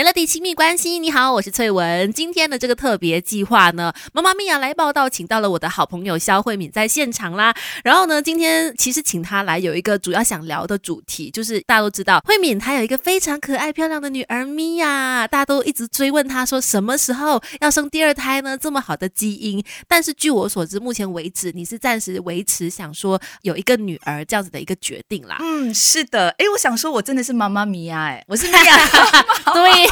Melody 亲密关系，你好，我是翠文。今天的这个特别计划呢，妈妈咪呀来报道，请到了我的好朋友肖慧敏在现场啦。然后呢，今天其实请她来有一个主要想聊的主题，就是大家都知道慧敏她有一个非常可爱漂亮的女儿咪呀，大家都一直追问她说什么时候要生第二胎呢？这么好的基因，但是据我所知，目前为止你是暂时维持想说有一个女儿这样子的一个决定啦。嗯，是的，哎，我想说，我真的是妈妈咪呀，哎，我是 咪呀，对。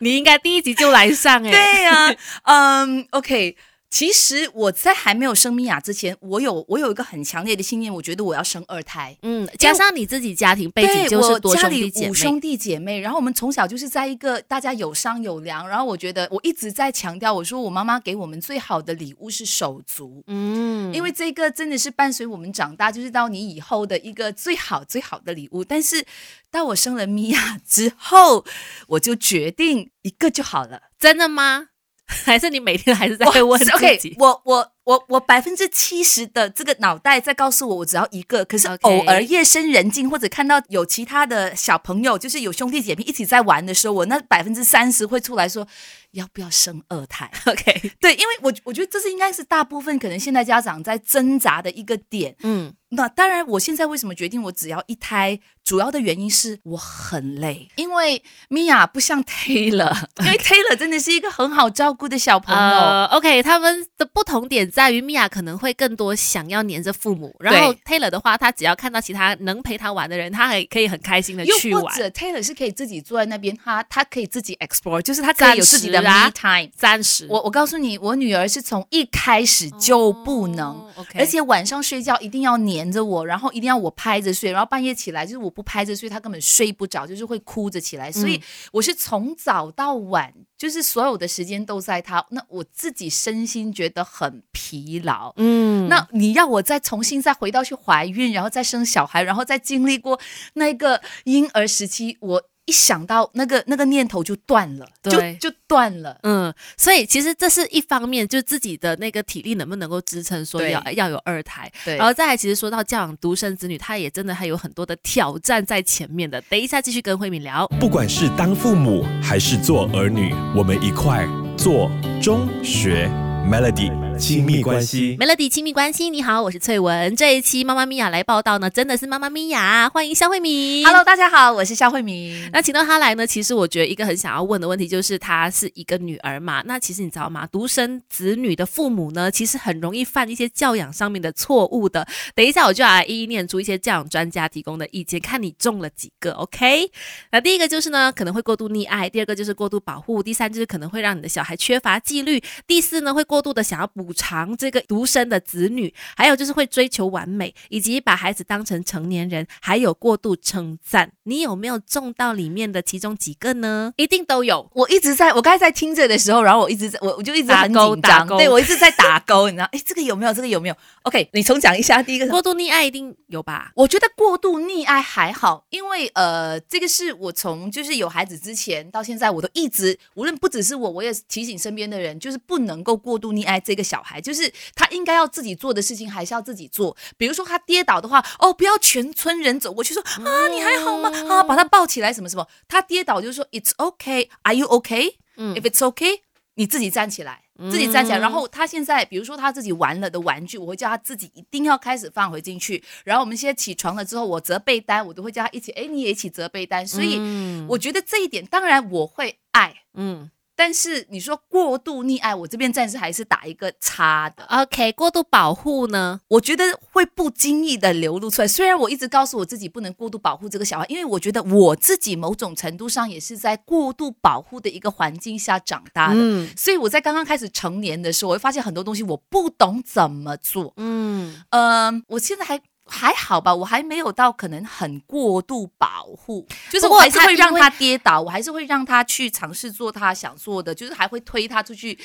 你应该第一集就来上哎，对呀，嗯，OK。其实我在还没有生米娅之前，我有我有一个很强烈的信念，我觉得我要生二胎。嗯，加上你自己家庭背景就是多兄弟姐妹，五兄弟姐妹，然后我们从小就是在一个大家有商有量，然后我觉得我一直在强调，我说我妈妈给我们最好的礼物是手足，嗯，因为这个真的是伴随我们长大，就是到你以后的一个最好最好的礼物。但是到我生了米娅之后，我就决定一个就好了，真的吗？还是你每天还是在问自己？我我我我百分之七十的这个脑袋在告诉我，我只要一个。可是偶尔夜深人静，或者看到有其他的小朋友，就是有兄弟姐妹一起在玩的时候，我那百分之三十会出来说。要不要生二胎？OK，对，因为我我觉得这是应该是大部分可能现在家长在挣扎的一个点。嗯，那当然，我现在为什么决定我只要一胎？主要的原因是我很累，因为米娅不像 Taylor，因为 Taylor 真的是一个很好照顾的小朋友。OK，他们的不同点在于米娅可能会更多想要黏着父母，然后 Taylor 的话，他只要看到其他能陪他玩的人，他还可以很开心的去玩。或者 Taylor 是可以自己坐在那边，他他可以自己 explore，就是他可以有自己的。Me time，暂时。我我告诉你，我女儿是从一开始就不能，而且晚上睡觉一定要黏着我，然后一定要我拍着睡，然后半夜起来就是我不拍着睡，她根本睡不着，就是会哭着起来。所以我是从早到晚，就是所有的时间都在她。那我自己身心觉得很疲劳。嗯，那你要我再重新再回到去怀孕，然后再生小孩，然后再经历过那个婴儿时期，我。一想到那个那个念头就断了，就就断了。嗯，所以其实这是一方面，就自己的那个体力能不能够支撑，说要要有二胎。对，然后再来，其实说到教养独生子女，他也真的还有很多的挑战在前面的。等一下继续跟慧敏聊。不管是当父母还是做儿女，我们一块做中学 Melody。亲密关系，Melody 亲密关系，你好，我是翠文。这一期妈妈咪呀来报道呢，真的是妈妈咪呀，欢迎肖慧敏。Hello，大家好，我是肖慧敏。那请到她来呢，其实我觉得一个很想要问的问题就是，她是一个女儿嘛？那其实你知道吗？独生子女的父母呢，其实很容易犯一些教养上面的错误的。等一下我就要来一一念出一些教养专家提供的意见，看你中了几个。OK？那第一个就是呢，可能会过度溺爱；第二个就是过度保护；第三就是可能会让你的小孩缺乏纪律；第四呢，会过度的想要补。补偿这个独生的子女，还有就是会追求完美，以及把孩子当成成年人，还有过度称赞。你有没有中到里面的其中几个呢？一定都有。我一直在我刚才在听着的时候，然后我一直在我我就一直很紧张，对我一直在打勾，你知道？哎，这个有没有？这个有没有？OK，你重讲一下。第一个过度溺爱一定有吧？我觉得过度溺爱还好，因为呃，这个是我从就是有孩子之前到现在，我都一直无论不只是我，我也提醒身边的人，就是不能够过度溺爱这个小。小孩就是他应该要自己做的事情，还是要自己做。比如说他跌倒的话，哦，不要全村人走过去说啊，你还好吗？啊，把他抱起来，什么什么。他跌倒就说 It's okay, Are you okay? 嗯，If it's okay，你自己站起来，自己站起来。然后他现在，比如说他自己玩了的玩具，我会叫他自己一定要开始放回进去。然后我们现在起床了之后，我折被单，我都会叫他一起，哎，你也一起折被单。所以我觉得这一点，当然我会爱，嗯。但是你说过度溺爱，我这边暂时还是打一个叉的。OK，过度保护呢？我觉得会不经意的流露出来。虽然我一直告诉我自己不能过度保护这个小孩，因为我觉得我自己某种程度上也是在过度保护的一个环境下长大的。嗯，所以我在刚刚开始成年的时候，我会发现很多东西我不懂怎么做。嗯嗯，我现在还。还好吧，我还没有到可能很过度保护，就是我还是会让他跌倒，我还是会让他去尝试做他想做的，就是还会推他出去，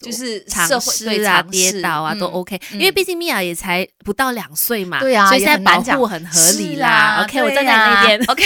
就是尝试啊，跌倒啊都 OK，因为毕竟米娅也才不到两岁嘛，对啊，所以现在保护很合理啦。OK，我站在那边。OK，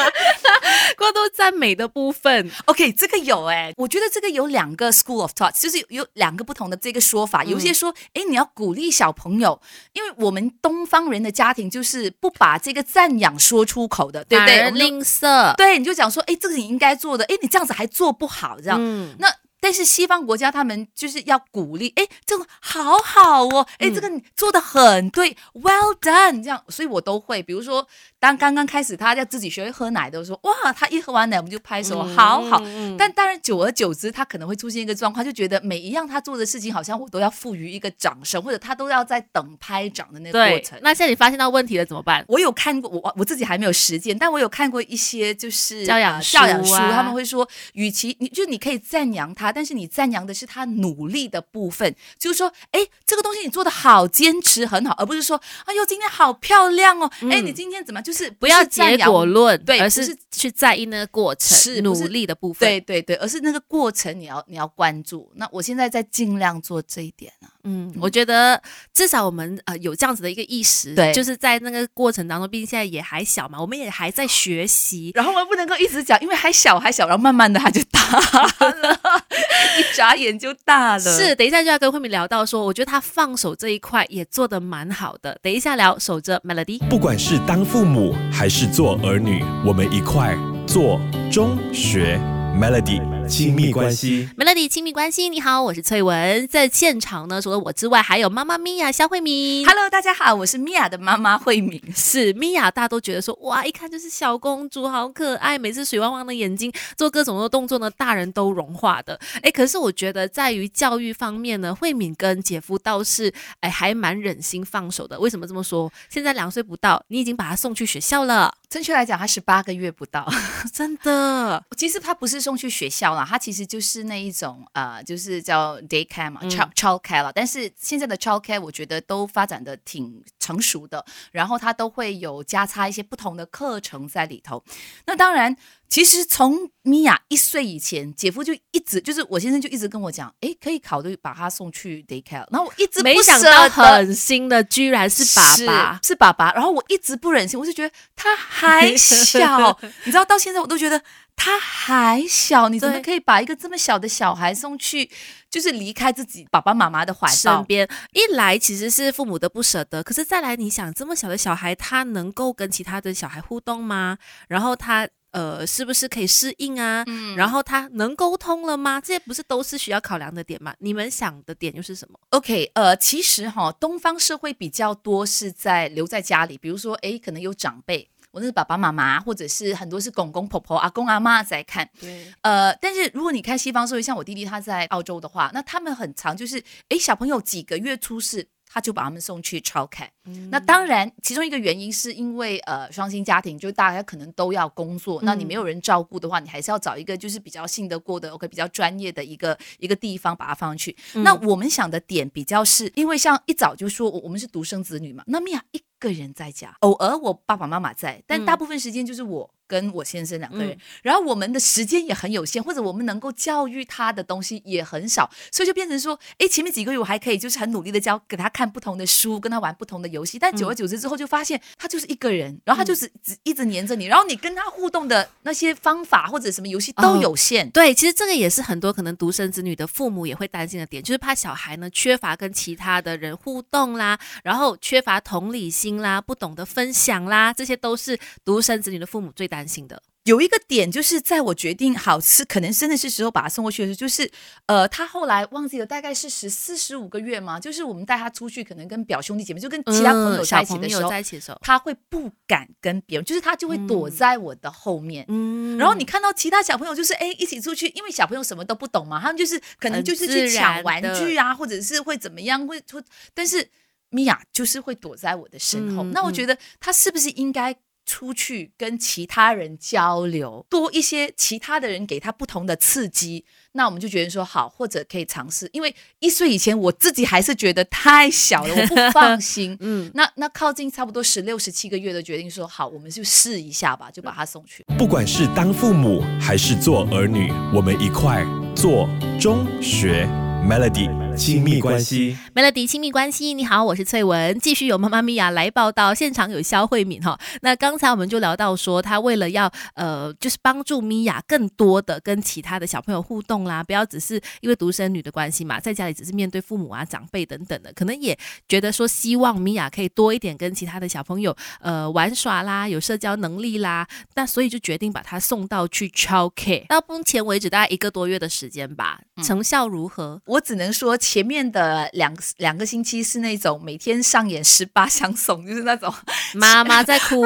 过度赞美的部分，OK，这个有哎，我觉得这个有两个 school of thought，就是有两个不同的这个说法，有些说，哎，你要鼓励小朋友，因为我们东方。方人的家庭就是不把这个赞扬说出口的，对不对？吝啬，对，你就讲说，哎，这个你应该做的，哎，你这样子还做不好，这样。嗯，那但是西方国家他们就是要鼓励，哎，这个好好哦，哎，嗯这个你做的很对，well done，这样，所以我都会，比如说，当刚刚开始他要自己学会喝奶的时候，哇，他一喝完奶我们就拍手，好好。嗯但当然，久而久之，他可能会出现一个状况，就觉得每一样他做的事情，好像我都要赋予一个掌声，或者他都要在等拍掌的那个过程，。那现在你发现到问题了怎么办？我有看过，我我自己还没有实践，但我有看过一些就是教养呃教养书，他们会说，与其你就你可以赞扬他，但是你赞扬的是他努力的部分，就是说，哎，这个东西你做的好，坚持很好，而不是说，哎呦，今天好漂亮哦，哎、嗯你今天怎么样就是不要结果论，而对而是是去在意那个过程，努是努力的部分。对对对，而是那个过程你要你要关注。那我现在在尽量做这一点啊。嗯，我觉得至少我们呃有这样子的一个意识，对就是在那个过程当中，毕竟现在也还小嘛，我们也还在学习。然后我们不能够一直讲，因为还小还小，然后慢慢的他就大了，一眨眼就大了。是，等一下就要跟慧敏聊到说，我觉得他放手这一块也做得蛮好的。等一下聊，守着 Melody。不管是当父母还是做儿女，我们一块做中学 Melody 亲密关系。Melody 亲密关系，你好，我是翠文。在现场呢，除了我之外，还有妈妈咪呀肖慧敏。Hello，大家好，我是米娅的妈妈慧敏。是米娅，大家都觉得说哇，一看就是小公主，好可爱，每次水汪汪的眼睛，做各种的动作呢，大人都融化的。哎，可是我觉得在于教育方面呢，慧敏跟姐夫倒是哎还蛮忍心放手的。为什么这么说？现在两岁不到，你已经把他送去学校了，正确来讲，他十八个月不到。真的。其实他不是送去学校它其实就是那一种呃就是叫 daycare 嘛 cha chaok 但是现在的 chaok 我觉得都发展的挺成熟的，然后他都会有加插一些不同的课程在里头。那当然，其实从米娅一岁以前，姐夫就一直就是我先生就一直跟我讲，诶，可以考虑把他送去 day care。然后我一直不没想到狠心的居然是爸爸，是是爸爸。然后我一直不忍心，我就觉得他还小，你知道，到现在我都觉得他还小，你怎么可以把一个这么小的小孩送去，就是离开自己爸爸妈妈的怀抱？身边一来其实是父母的不舍得，可是再来你想这么小的小孩，他能够跟其他的小孩互动吗？然后他呃是不是可以适应啊？嗯然后他能沟通了吗？这些不是都是需要考量的点吗？你们想的点又是什么？OK，呃，其实哈，东方社会比较多是在留在家里，比如说，诶，可能有长辈，我那是爸爸妈妈，或者是很多是公公婆婆、阿公阿妈在看，对，呃，但是如果你看西方社会，像我弟弟他在澳洲的话，那他们很常就是，诶，小朋友几个月出世，他就把他们送去 childcare。那嗯当然，其中一个原因是因为呃双薪家庭，就大家可能都要工作，那你没有人照顾的话，你还是要找一个就是比较信得过的、OK 比较专业的一个一个地方把它放上去。嗯那我们想的点比较是，因为像一早就说我我们是独生子女嘛，那米娅一个人在家，偶尔我爸爸妈妈在，但嗯大部分时间就是我。跟我先生两个人，嗯。然后我们的时间也很有限，或者我们能够教育他的东西也很少，所以就变成说，哎，前面几个月我还可以就是很努力的教，给他看不同的书，跟他玩不同的游戏，但久而久之之后就发现他就是一个人，然后他就是只一直黏着你，然后你跟他互动的那些方法或者什么游戏都有限。对，其实这个也是很多可能独生子女的父母也会担心的点，就是怕小孩呢缺乏跟其他的人互动啦，然后缺乏同理心啦，不懂得分享啦，这些都是独生子女的父母最担心的。有一个点就是在我决定好是可能真的是时候把他送过去的时候，就是呃，他后来忘记了大概是十四十五个月嘛，就是我们带他出去，可能跟表兄弟姐妹就跟其他朋友在一起的时候，朋友在一起的时候，他会不敢跟别人，就是他就会躲在我的后面。嗯然后你看到其他小朋友就是哎一起出去，因为小朋友什么都不懂嘛，他们就是可能就是去抢玩具啊，或者是会怎么样，会会，但是米娅就是会躲在我的身后。那我觉得他是不是应该？出去跟其他人交流，多一些其他的人给他不同的刺激，那我们就觉得说好，或者可以尝试。因为一岁以前我自己还是觉得太小了，我不放心。嗯，那那靠近差不多十六、十七个月的决定说好，我们就试一下吧，就把他送去。不管是当父母还是做儿女，我们一块做中学 Melody 亲密关系。Melody 亲密关系，你好，我是翠文，继续有妈妈咪呀来报道，现场有肖慧敏哈。那刚才我们就聊到说，她为了要呃，就是帮助咪呀更多的跟其他的小朋友互动啦，不要只是因为独生女的关系嘛，在家里只是面对父母啊、长辈等等的，可能也觉得说希望咪呀可以多一点跟其他的小朋友呃玩耍啦，有社交能力啦，那所以就决定把她送到去 child care。到目前为止大概一个多月的时间吧，成效如何？我只能说前面的两两个星期是那种每天上演十八 相送，就是那种 妈妈在哭，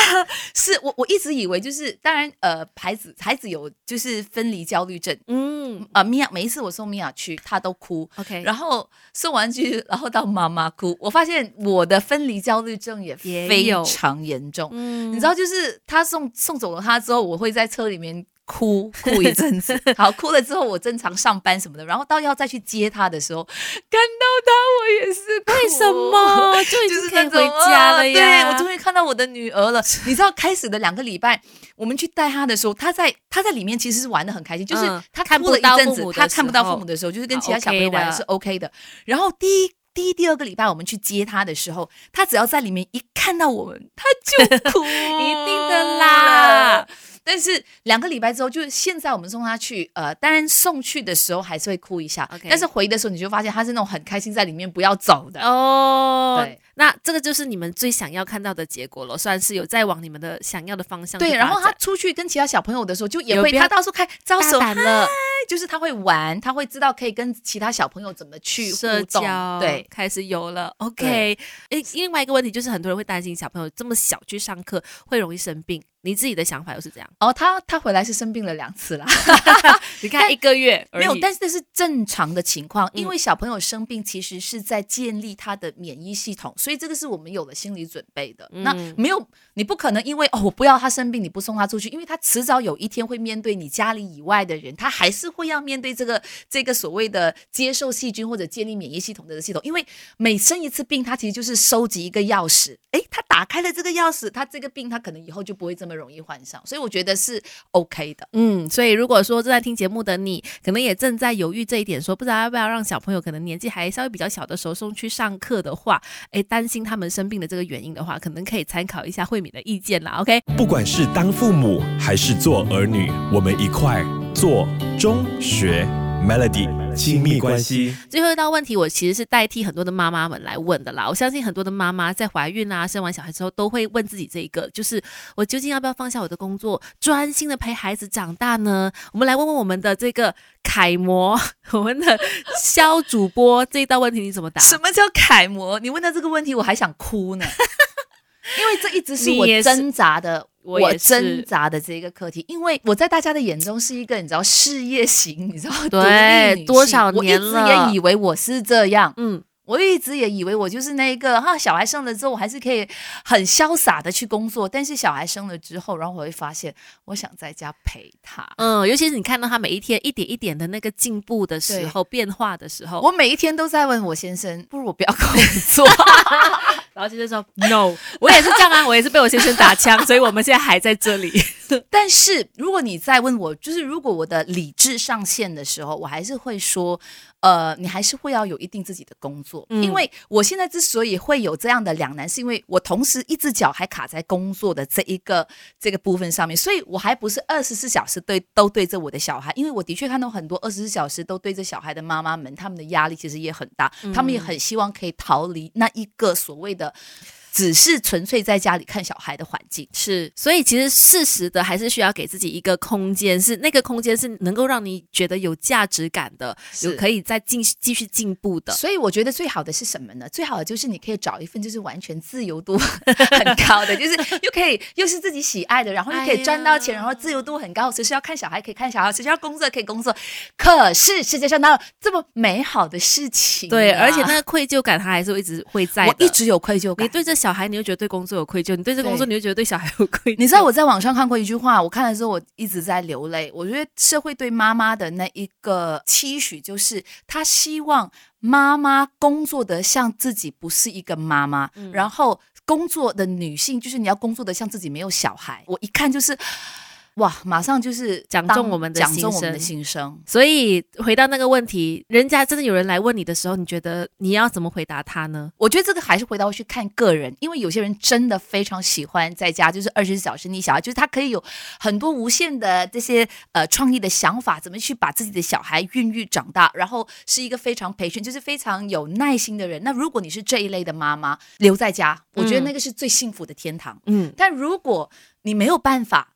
是我我一直以为就是当然呃孩子孩子有就是分离焦虑症，嗯。啊米娅每一次我送米娅去她都哭，，OK，然后送完去然后到妈妈哭，我发现我的分离焦虑症也非常严重，嗯。你知道就是他送送走了他之后，我会在车里面。哭哭一阵子，好哭了之后，我正常上班什么的，然后到要再去接他的时候，看到他我也是哭，为什么 就是经可以回家了呀？啊对我终于看到我的女儿了。你知道，开始的两个礼拜，我们去带他的时候，他在他在里面其实是玩的很开心，就是嗯她看不哭了一阵子她看不到父母的时候，就是跟其他小朋友玩是 OK 的。然后第一。第一、第二个礼拜，我们去接他的时候，他只要在里面一看到我们，他就哭，一定的啦。但是两个礼拜之后，就是现在我们送他去，呃，当然送去的时候还是会哭一下 OK 但是回的时候你就发现他是那种很开心在里面不要走的。哦，对，那这个就是你们最想要看到的结果了，算是有在往你们的想要的方向对，然后他出去跟其他小朋友的时候，就也会他到处开招手了，嗨就是他会玩，他会知道可以跟其他小朋友怎么去社交对，开始有了。OK，诶，另外一个问题就是很多人会担心小朋友这么小去上课会容易生病，你自己的想法又是这样？哦，他他回来是生病了两次啦，你看一个月没有，但是这是正常的情况，因嗯。为小朋友生病其实是在建立他的免疫系统，所以这个是我们有了心理准备的。那嗯。没有，你不可能因为哦我不要他生病，你不送他出去，因为他迟早有一天会面对你家里以外的人，他还是会要面对这个这个所谓的接受细菌或者建立免疫系统的系统，因为每生一次病，他其实就是收集一个钥匙，诶，他打开了这个钥匙，他这个病他可能以后就不会这么容易患上，所以我觉得是 OK 的。嗯，所以如果说正在听节目的你，可能也正在犹豫这一点，说不知道要不要让小朋友可能年纪还稍微比较小的时候送去上课的话，诶，担心他们生病的这个原因的话，可能可以参考一下慧敏的意见啦。OK，不管是当父母还是做儿女，我们一块做中学 Melody 亲密关系。最后一道问题，我其实是代替很多的妈妈们来问的啦。我相信很多的妈妈在怀孕啊、生完小孩之后，都会问自己这一个，就是我究竟要不要放下我的工作，专心的陪孩子长大呢？我们来问问我们的这个楷模，我们的肖主播，这一道问题你怎么答？什么叫楷模？你问到这个问题，我还想哭呢，因为这一直是我挣扎的，我我挣扎的这个课题。因为我在大家的眼中是一个你知道事业型，你知道对多少我一直年也以为我是这样。嗯，我一直也以为我就是那一个哈，小孩生了之后，我还是可以很潇洒的去工作。但是小孩生了之后，然后我会发现，我想在家陪他。嗯，尤其是你看到他每一天一点一点的那个进步的时候，变化的时候，我每一天都在问我先生，不如我不要工作。然后先生说 no，我也是这样啊，我也是被我先生打枪，所以我们现在还在这里。但是如果你再问我，就是如果我的理智上线的时候，我还是会说，呃，你还是会要有一定自己的工作，嗯因为我现在之所以会有这样的两难，是因为我同时一只脚还卡在工作的这一个这个部分上面，所以我还不是二十四小时对都对着我的小孩，因为我的确看到很多二十四小时都对着小孩的妈妈们，他们的压力其实也很大，他们也很希望可以逃离那一个所谓的。的。只是纯粹在家里看小孩的环境，是，所以其实适时的还是需要给自己一个空间，是那个空间是能够让你觉得有价值感的，有是可以再进继续进步的。所以我觉得最好的是什么呢？最好的就是你可以找一份就是完全自由度很高的，就是又可以又是自己喜爱的，然后又可以赚到钱，哎然后自由度很高，随时要看小孩可以看小孩，随时要工作可以工作。可是世界上哪有这么美好的事情啊、对，而且那个愧疚感它还是会一直会在的。我一直有愧疚感你。对这小孩，你又觉得对工作有愧疚；你对这工作，你又觉得对小孩有愧疚。你知道我在网上看过一句话，我看了之后我一直在流泪。我觉得社会对妈妈的那一个期许，就是他希望妈妈工作的像自己不是一个妈妈，嗯然后工作的女性就是你要工作的像自己没有小孩。我一看就是。哇，马上就是讲中我们的讲心中我们的声心声。所以回到那个问题，人家真的有人来问你的时候，你觉得你要怎么回答他呢？我觉得这个还是回到去看个人，因为有些人真的非常喜欢在家就是二十四小时你小孩，就是他可以有很多无限的这些呃创意的想法，怎么去把自己的小孩孕育长大，然后是一个非常培训，就是非常有耐心的人。那如果你是这一类的妈妈，留在家，我觉得嗯那个是最幸福的天堂。嗯，但如果你没有办法，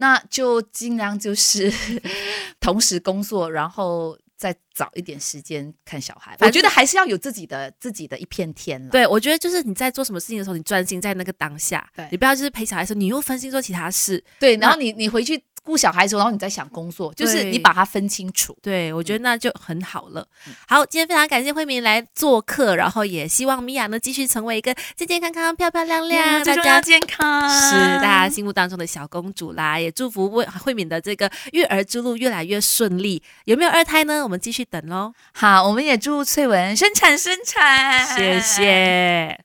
那就尽量就是 同时工作，然后再找一点时间看小孩。我觉得还是要有自己的自己的一片天了。对，我觉得就是你在做什么事情的时候，你专心在那个当下对，你不要就是陪小孩的时候，你又分心做其他事。对，然后你你回去顾小孩的时候，然后你在想工作，就是你把它分清楚。对，我觉嗯得那就很好了。好，今天非常感谢慧敏来做客，然后也希望米娅呢继续成为一个健健康康、漂漂亮亮，大家健康是大家心目当中的小公主啦。也祝福慧慧敏的这个育儿之路越来越顺利。有没有二胎呢？我们继续等喽。好，我们也祝翠文生产生产，谢谢。